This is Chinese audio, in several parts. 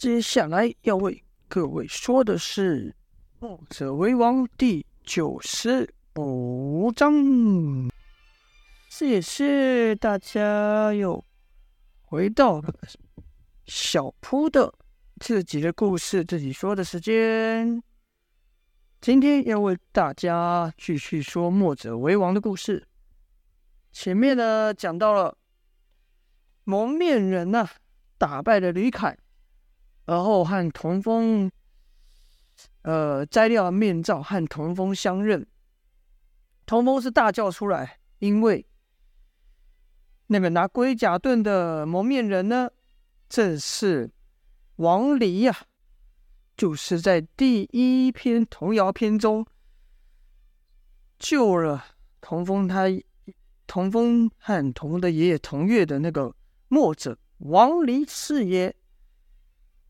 接下来要为各位说的是《墨者为王》第九十五章。谢谢大家又回到了小铺的自己的故事自己说的时间。今天要为大家继续说墨者为王的故事。前面呢讲到了蒙面人呐、打败了吕凯，而后和童风，呃，摘掉面罩和童风相认。童风是大叫出来，因为那个拿龟甲盾的蒙面人呢，正是王离呀、就是在第一篇童谣篇中救了童风他。童风和童风的爷爷童月的那个墨者王离是也。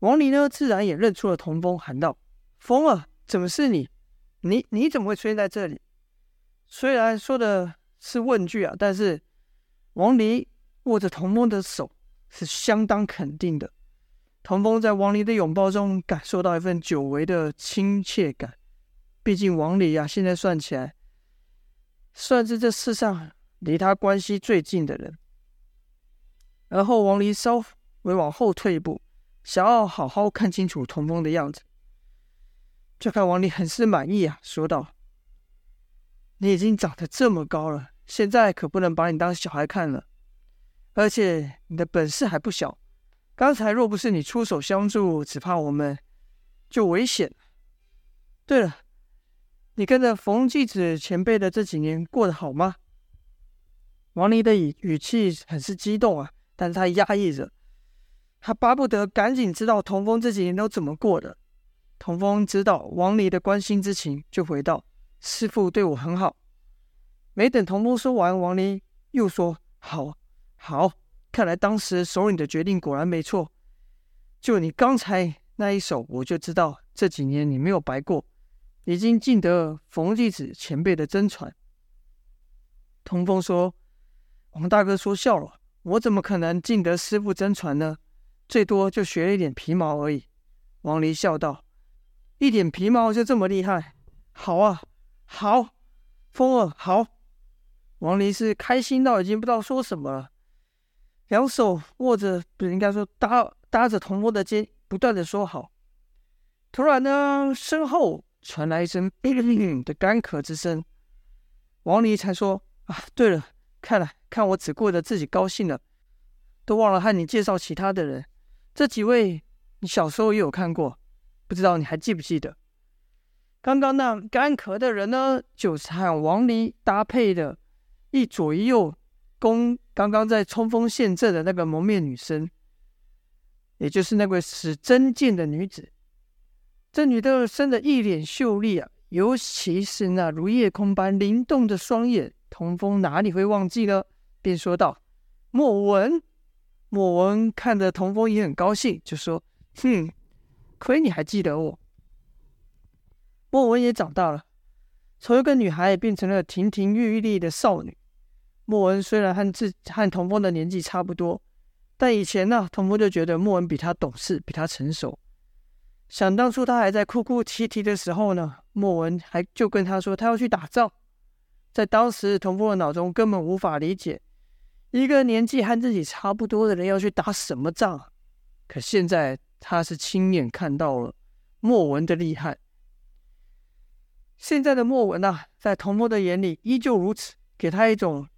王离呢，自然也认出了童风，喊道：“风儿，怎么是你？你你怎么会出现在这里？”虽然说的是问句啊，但是王离握着童风的手是相当肯定的。童风在王离的拥抱中感受到一份久违的亲切感。毕竟王离啊，现在算起来算是这世上。离他关系最近的人，而后王离稍微往后退一步，想要好好看清楚童风的样子。就看王离很是满意啊，说道：“你已经长得这么高了，现在可不能把你当小孩看了。而且你的本事还不小，刚才若不是你出手相助，只怕我们就危险。对了，你跟着冯继子前辈的这几年过得好吗？”王离的语语气很是激动啊，但是他压抑着，他巴不得赶紧知道童风这几年都怎么过的。童风知道王离的关心之情，就回道：“师傅对我很好。”没等童风说完，王离又说：“好，好，看来当时首领的决定果然没错。就你刚才那一手，我就知道这几年你没有白过，已经尽得冯继子前辈的真传。”童风说。王大哥说笑了，我怎么可能尽得师傅真传呢？最多就学了一点皮毛而已。王离笑道：“一点皮毛就这么厉害？好啊，好，风儿好。”王离是开心到已经不知道说什么了，两手握着，不应该说搭搭着童风的肩，不断的说好。突然呢，身后传来一声“叮”的干咳之声，王离才说：“啊，对了。”看来，看我只顾着自己高兴了，都忘了和你介绍其他的人。这几位你小时候也有看过，不知道你还记不记得？刚刚那干咳的人呢，就是和王离搭配的，一左一右攻刚刚在冲锋陷阵的那个蒙面女生，也就是那位使真剑的女子。这女的生得一脸秀丽啊，尤其是那如夜空般灵动的双眼。童风哪里会忘记呢？便说道：“莫文。”莫文看着童风也很高兴，就说：“哼，亏你还记得我。”莫文也长大了，从一个女孩变成了亭亭玉立的少女。莫文虽然和自和童风的年纪差不多，但以前呢，童风就觉得莫文比他懂事，比他成熟。想当初他还在哭哭啼啼的时候呢，莫文还就跟他说他要去打仗。在当时，童风的脑中根本无法理解，一个年纪和自己差不多的人要去打什么仗。可现在，他是亲眼看到了莫文的厉害。现在的莫文啊，在童风的眼里依旧如此，给他一种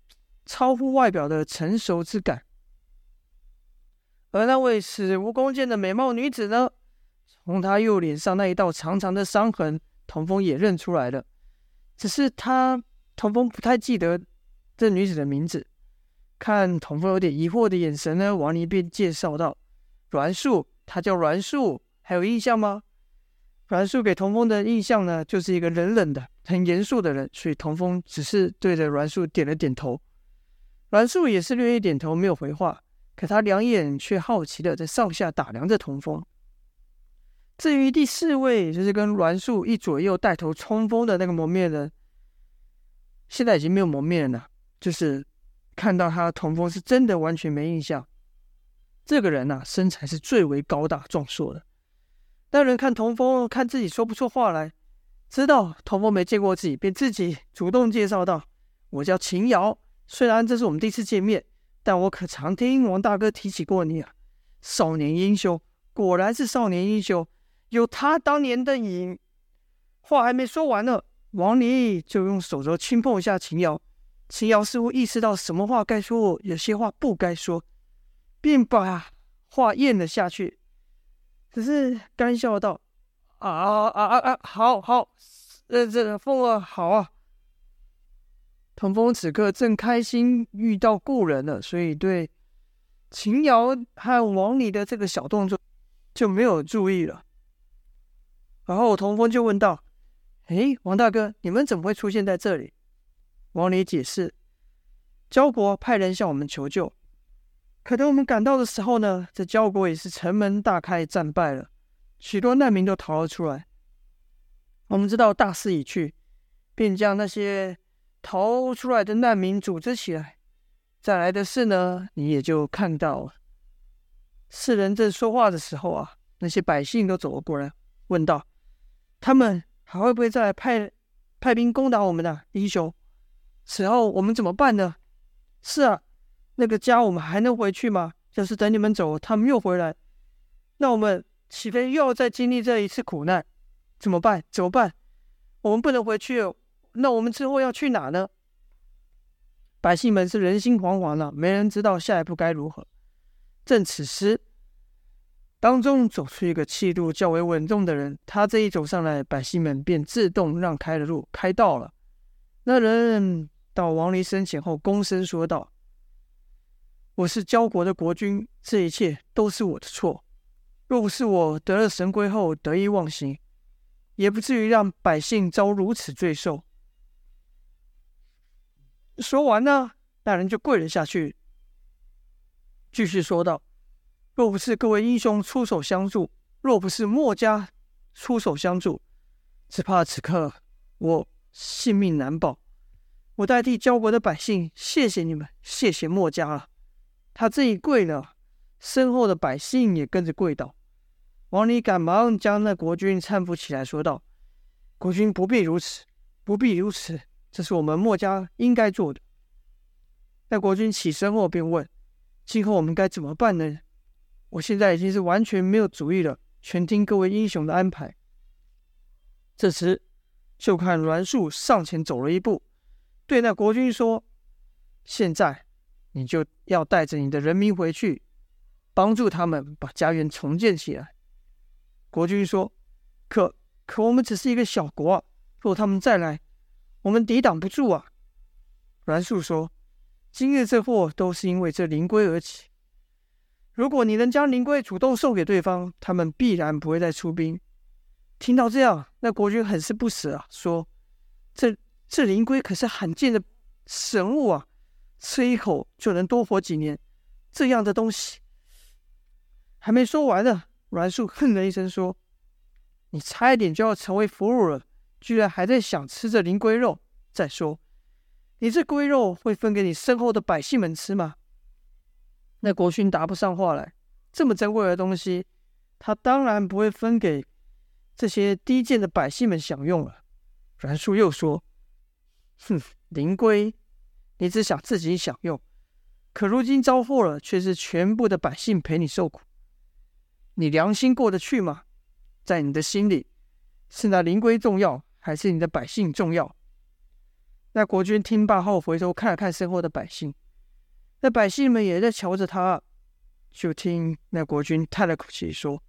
超乎外表的成熟之感。而那位使蜈蚣剑的美貌女子呢，从她右脸上那一道长长的伤痕，童风也认出来了，只是他。童风不太记得这女子的名字，看童风有点疑惑的眼神呢，王离便介绍道：“栾树，他叫栾树，还有印象吗？”栾树给童风的印象呢，就是一个冷冷的、很严肃的人，所以童风只是对着栾树点了点头。栾树也是略一点头，没有回话，可他两眼却好奇的在上下打量着童风。至于第四位，就是跟栾树一左右带头冲锋的那个蒙面人。现在已经没有蒙面了，就是看到他的童风是真的完全没印象。这个人呐、身材是最为高大壮硕的。那人看童风，看自己说不出话来，知道童风没见过自己，便自己主动介绍道：“我叫秦瑶，虽然这是我们第一次见面，但我可常听王大哥提起过你啊，少年英雄，果然是少年英雄，有他当年的影。”话还没说完呢，王离就用手肘轻碰一下秦瑶。秦瑶似乎意识到什么话该说，有些话不该说，便把话咽了下去，只是干笑道：“啊啊啊啊啊，好好，呃，这风儿好啊。”童风此刻正开心遇到故人了，所以对秦瑶和王离的这个小动作就没有注意了。然后童风就问道：“哎，王大哥，你们怎么会出现在这里？”王离解释：“焦国派人向我们求救，可等我们赶到的时候呢，这焦国也是城门大开，战败了，许多难民都逃了出来。我们知道大势已去，便将那些逃出来的难民组织起来。再来的是呢，你也就看到了。”四人正说话的时候啊，那些百姓都走了过来，问道：“他们还会不会再来派派兵攻打我们呢，英雄？”此后我们怎么办呢？是啊，那个家我们还能回去吗？要是等你们走，他们又回来，那我们岂非又要再经历这一次苦难？怎么办？怎么办？我们不能回去，那我们之后要去哪呢？百姓们是人心惶惶了，没人知道下一步该如何。正此时，当中走出一个气度较为稳重的人，他这一走上来，百姓们便自动让开了路，开道了。那人。到王离身前后，躬身说道：“我是焦国的国君，这一切都是我的错。若不是我得了神龟后得意忘形，也不至于让百姓遭如此罪受。”说完呢，那人就跪了下去，继续说道：“若不是各位英雄出手相助，若不是墨家出手相助，只怕此刻我性命难保。”我代替焦国的百姓，谢谢你们，谢谢墨家了。他这一跪了，身后的百姓也跟着跪倒。王离赶忙将那国君搀扶起来，说道：“国君不必如此，不必如此，这是我们墨家应该做的。”那国君起身后便问：“今后我们该怎么办呢？”我现在已经是完全没有主意了，全听各位英雄的安排。这时，就看栾树上前走了一步。对那国君说：“现在你就要带着你的人民回去，帮助他们把家园重建起来。”国君说：“可可，我们只是一个小国啊，若他们再来，我们抵挡不住啊。”栾树说：“今日这祸都是因为这灵龟而起。如果你能将灵龟主动送给对方，他们必然不会再出兵。”听到这样，那国君很是不舍啊，说：“这。”这灵龟可是罕见的神物啊，吃一口就能多活几年。这样的东西还没说完呢，栾树哼了一声说：“你差一点就要成为俘虏了，居然还在想吃这灵龟肉。再说，你这龟肉会分给你身后的百姓们吃吗？”那国勋答不上话来。这么珍贵的东西，他当然不会分给这些低贱的百姓们享用了。栾树又说。哼，灵龟，你只想自己享用，可如今遭祸了，却是全部的百姓陪你受苦，你良心过得去吗？在你的心里，是那灵龟重要，还是你的百姓重要？那国君听罢后，回头看了看身后的百姓，那百姓们也在瞧着他，就听那国君叹了口气说：“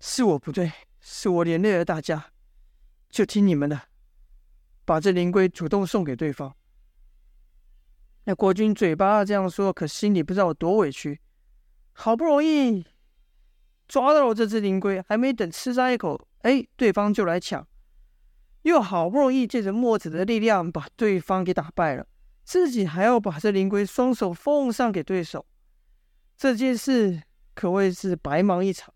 是我不对，是我连累了大家，就听你们的。”把这灵龟主动送给对方。那国君嘴巴这样说，可心里不知道有多委屈。好不容易抓到了这只灵龟，还没等吃上一口，哎，对方就来抢。又好不容易借着墨子的力量把对方给打败了，自己还要把这灵龟双手奉上给对手。这件事可谓是白忙一场。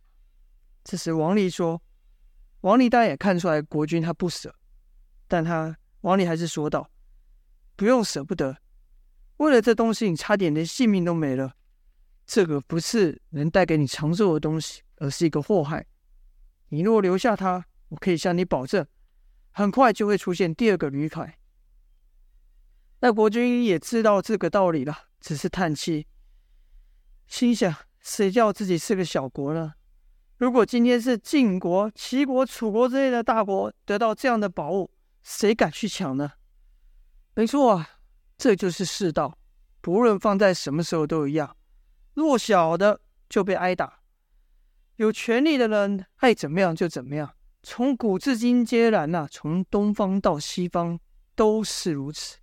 这时王离说：“王离当然也看出来国君他不舍，但他。”王离还是说道：“不用舍不得，为了这东西，你差点连性命都没了。这个不是能带给你长寿的东西，而是一个祸害。你若留下它，我可以向你保证，很快就会出现第二个吕凯。那国君也知道这个道理了，只是叹气，心想：谁叫自己是个小国呢？如果今天是晋国、齐国、楚国之类的大国得到这样的宝物，谁敢去抢呢？没错啊，这就是世道，不论放在什么时候都一样。弱小的就被挨打，有权力的人爱怎么样就怎么样。从古至今皆然呐、从东方到西方都是如此。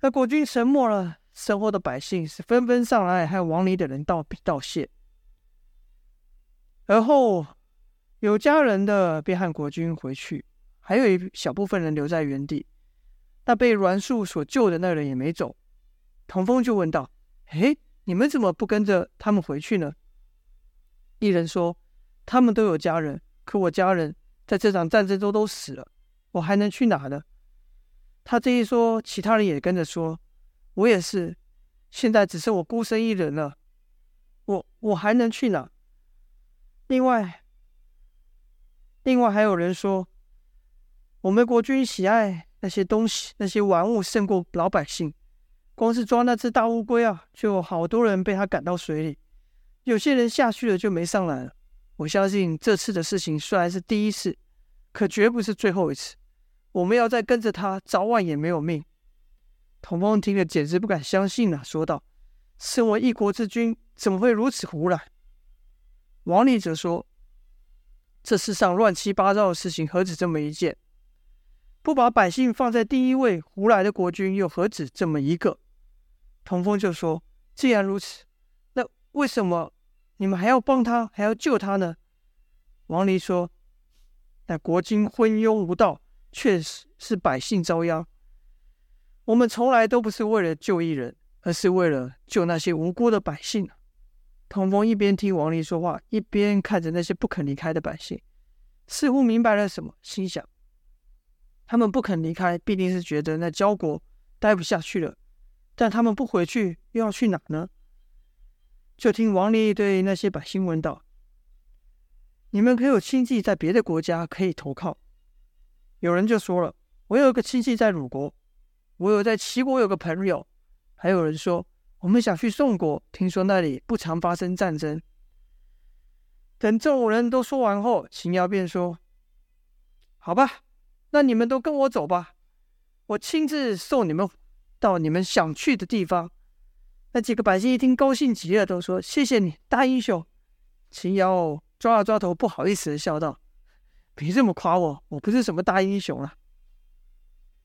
那国君沉默了，身后的百姓是纷纷上来和王离的人道道谢，而后有家人的便和国君回去，还有一小部分人留在原地。那被栾树所救的那人也没走，童风就问道：“诶，你们怎么不跟着他们回去呢？”一人说：“他们都有家人，可我家人在这场战争中都死了，我还能去哪呢？”他这一说，其他人也跟着说：“我也是，现在只剩我孤身一人了，我我还能去哪？”另外，另外还有人说：“我们国君喜爱。”那些东西，那些玩物胜过老百姓。光是抓那只大乌龟啊，就有好多人被他赶到水里。有些人下去了就没上来了。我相信这次的事情虽然是第一次，可绝不是最后一次。我们要再跟着他，早晚也没有命。童风听了简直不敢相信了，说道：“身为一国之君，怎么会如此胡来？”王离则说：“这世上乱七八糟的事情，何止这么一件？”不把百姓放在第一位，胡来的国君又何止这么一个？童风就说：“既然如此，那为什么你们还要帮他，还要救他呢？”王离说：“那国君昏庸无道，确实是百姓遭殃。我们从来都不是为了救一人，而是为了救那些无辜的百姓。”童风一边听王离说话，一边看着那些不肯离开的百姓，似乎明白了什么，心想。他们不肯离开，必定是觉得那焦国待不下去了。但他们不回去，又要去哪呢？就听王离对那些百姓问道：“你们可有亲戚在别的国家可以投靠？”有人就说了：“我有一个亲戚在鲁国，我有在齐国有个朋友。”还有人说：“我们想去宋国，听说那里不常发生战争。”等众人都说完后，秦瑶便说：“好吧。”那你们都跟我走吧，我亲自送你们到你们想去的地方。那几个百姓一听，高兴极了，都说：“谢谢你，大英雄。”秦瑶抓了抓头，不好意思的笑道：“别这么夸我，我不是什么大英雄了。”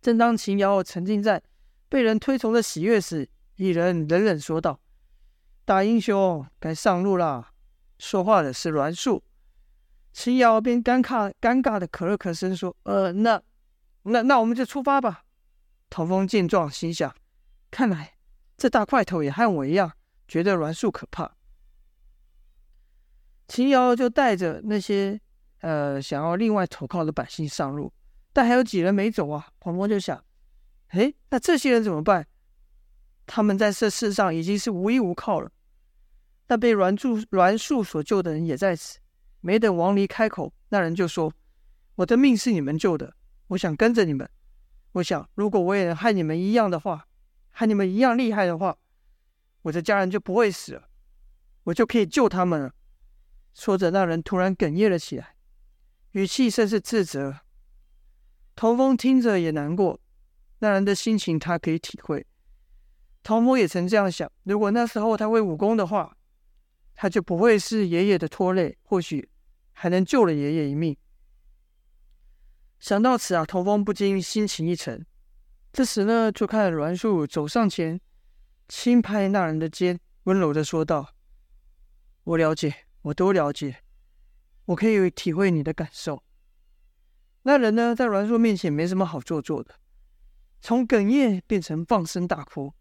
正当秦瑶沉浸在被人推崇的喜悦时，一人冷冷说道：“大英雄，该上路了。”说话的是栾树。秦瑶便尴尬尴尬的咳了咳声，说：“呃，那，那那我们就出发吧。”唐风见状，心想：“看来这大块头也和我一样，觉得栾树可怕。”秦瑶就带着那些呃想要另外投靠的百姓上路，但还有几人没走啊。童风就想：“哎，那这些人怎么办？他们在这世上已经是无依无靠了。那被栾树栾树所救的人也在此。”没等王离开口，那人就说：“我的命是你们救的，我想跟着你们。我想，如果我也能和你们一样的话，和你们一样厉害的话，我的家人就不会死了，我就可以救他们了。”说着，那人突然哽咽了起来，语气甚是自责。童风听着也难过，那人的心情他可以体会。童风也曾这样想：如果那时候他会武功的话，他就不会是爷爷的拖累，或许。还能救了爷爷一命。想到此啊，童风不禁心情一沉。这时呢，就看栾树走上前，轻拍那人的肩，温柔的说道：“我了解，我都了解，我可以体会你的感受。”那人呢，在栾树面前没什么好做作的，从哽咽变成放声大哭。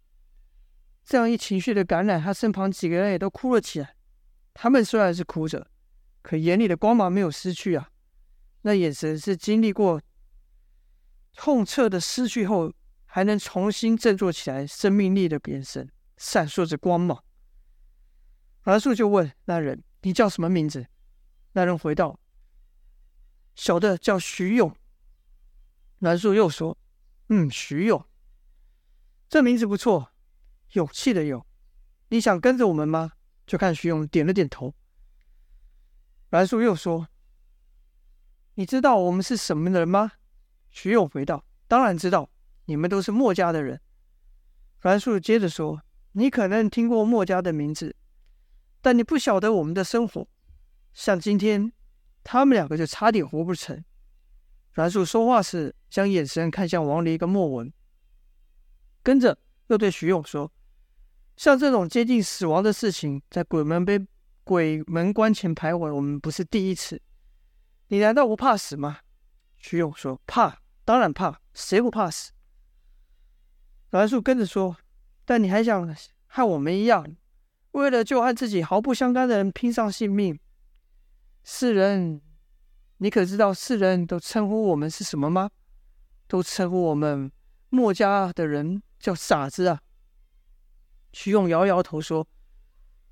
这样一情绪的感染，他身旁几个人也都哭了起来。他们虽然是哭着。可眼里的光芒没有失去啊，那眼神是经历过痛彻的失去后，还能重新振作起来生命力的眼神，闪烁着光芒。栾树就问那人：“你叫什么名字？”那人回道：“小的叫徐勇。”栾树又说：“嗯，徐勇，这名字不错，勇气的勇。你想跟着我们吗？”就看徐勇点了点头。栾树又说：“你知道我们是什么人吗？”徐勇回道：“当然知道，你们都是墨家的人。”栾树接着说：“你可能听过墨家的名字，但你不晓得我们的生活。像今天，他们两个就差点活不成。”栾树说话时，将眼神看向王离跟墨文，跟着又对徐勇说：“像这种接近死亡的事情，在鬼门碑。”鬼门关前徘徊，我们不是第一次。你难道不怕死吗？徐勇说：“怕，当然怕，谁不怕死？”栾树跟着说：“但你还想和我们一样，为了救和自己毫不相干的人拼上性命？世人，你可知道世人都称呼我们是什么吗？都称呼我们墨家的人叫傻子啊！”徐勇摇摇头说。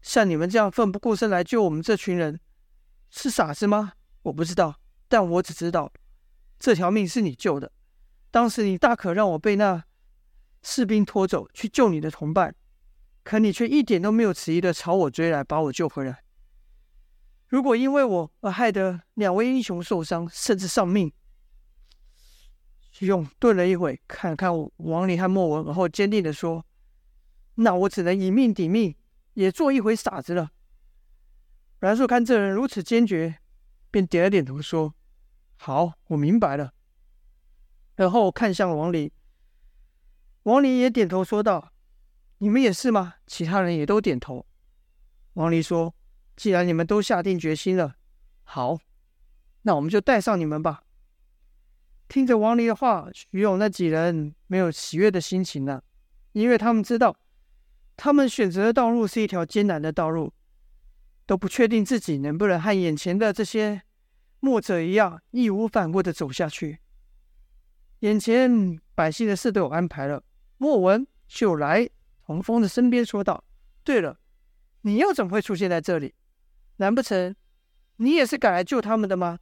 像你们这样奋不顾身来救我们这群人，是傻子吗？我不知道，但我只知道，这条命是你救的。当时你大可让我被那士兵拖走去救你的同伴，可你却一点都没有迟疑的朝我追来，把我救回来。如果因为我而害得两位英雄受伤，甚至丧命，徐勇顿了一会，看看王林和莫文，然后坚定的说：“那我只能以命抵命。”也做一回傻子了。栾树看这人如此坚决，便点了点头，说：“好，我明白了。”然后看向王离，王离也点头说道：“你们也是吗？”其他人也都点头。王离说：“既然你们都下定决心了，好，那我们就带上你们吧。”听着王离的话，徐勇那几人没有喜悦的心情了，因为他们知道。他们选择的道路是一条艰难的道路，都不确定自己能不能和眼前的这些墨者一样义无反顾的走下去。眼前百姓的事都有安排了，莫文就来童风的身边说道：“对了，你又怎么会出现在这里？难不成你也是赶来救他们的吗？”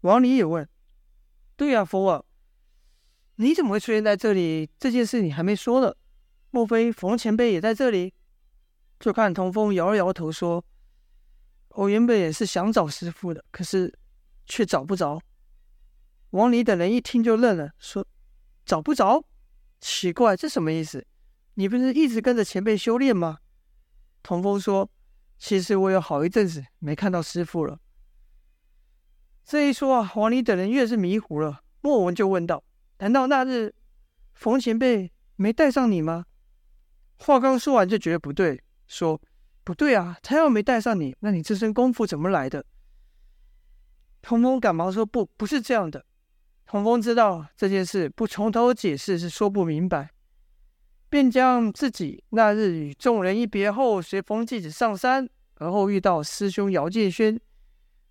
王离也问：“对呀，佛儿，你怎么会出现在这里？这件事你还没说呢。”莫非冯前辈也在这里？就看童风摇了摇头说：“我原本也是想找师傅的，可是却找不着。”王离等人一听就愣了，说：“找不着？奇怪，这什么意思？你不是一直跟着前辈修炼吗？”童风说：“其实我有好一阵子没看到师傅了。”这一说啊，王离等人越是迷糊了。莫文就问道：“难道那日冯前辈没带上你吗？”话刚说完，就觉得不对，说：“不对啊，他要没带上你，那你这身功夫怎么来的？”童风赶忙说：“不，不是这样的。”童风知道这件事不从头解释是说不明白，便将自己那日与众人一别后，随风继子上山，而后遇到师兄姚建轩，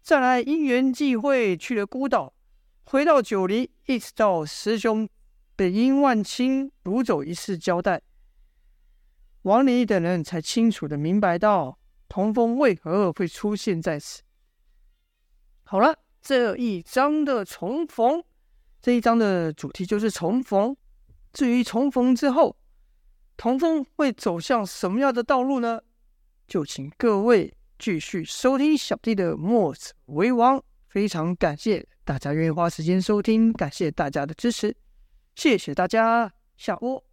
再来因缘际会去了孤岛，回到九黎，一直到师兄被殷万清掳走一事交代。王离等人才清楚的明白到童风为何会出现在此。好了，这一章的重逢，这一章的主题就是重逢。至于重逢之后，童风会走向什么样的道路呢？就请各位继续收听小弟的墨者为王。非常感谢大家愿意花时间收听，感谢大家的支持，谢谢大家，下播。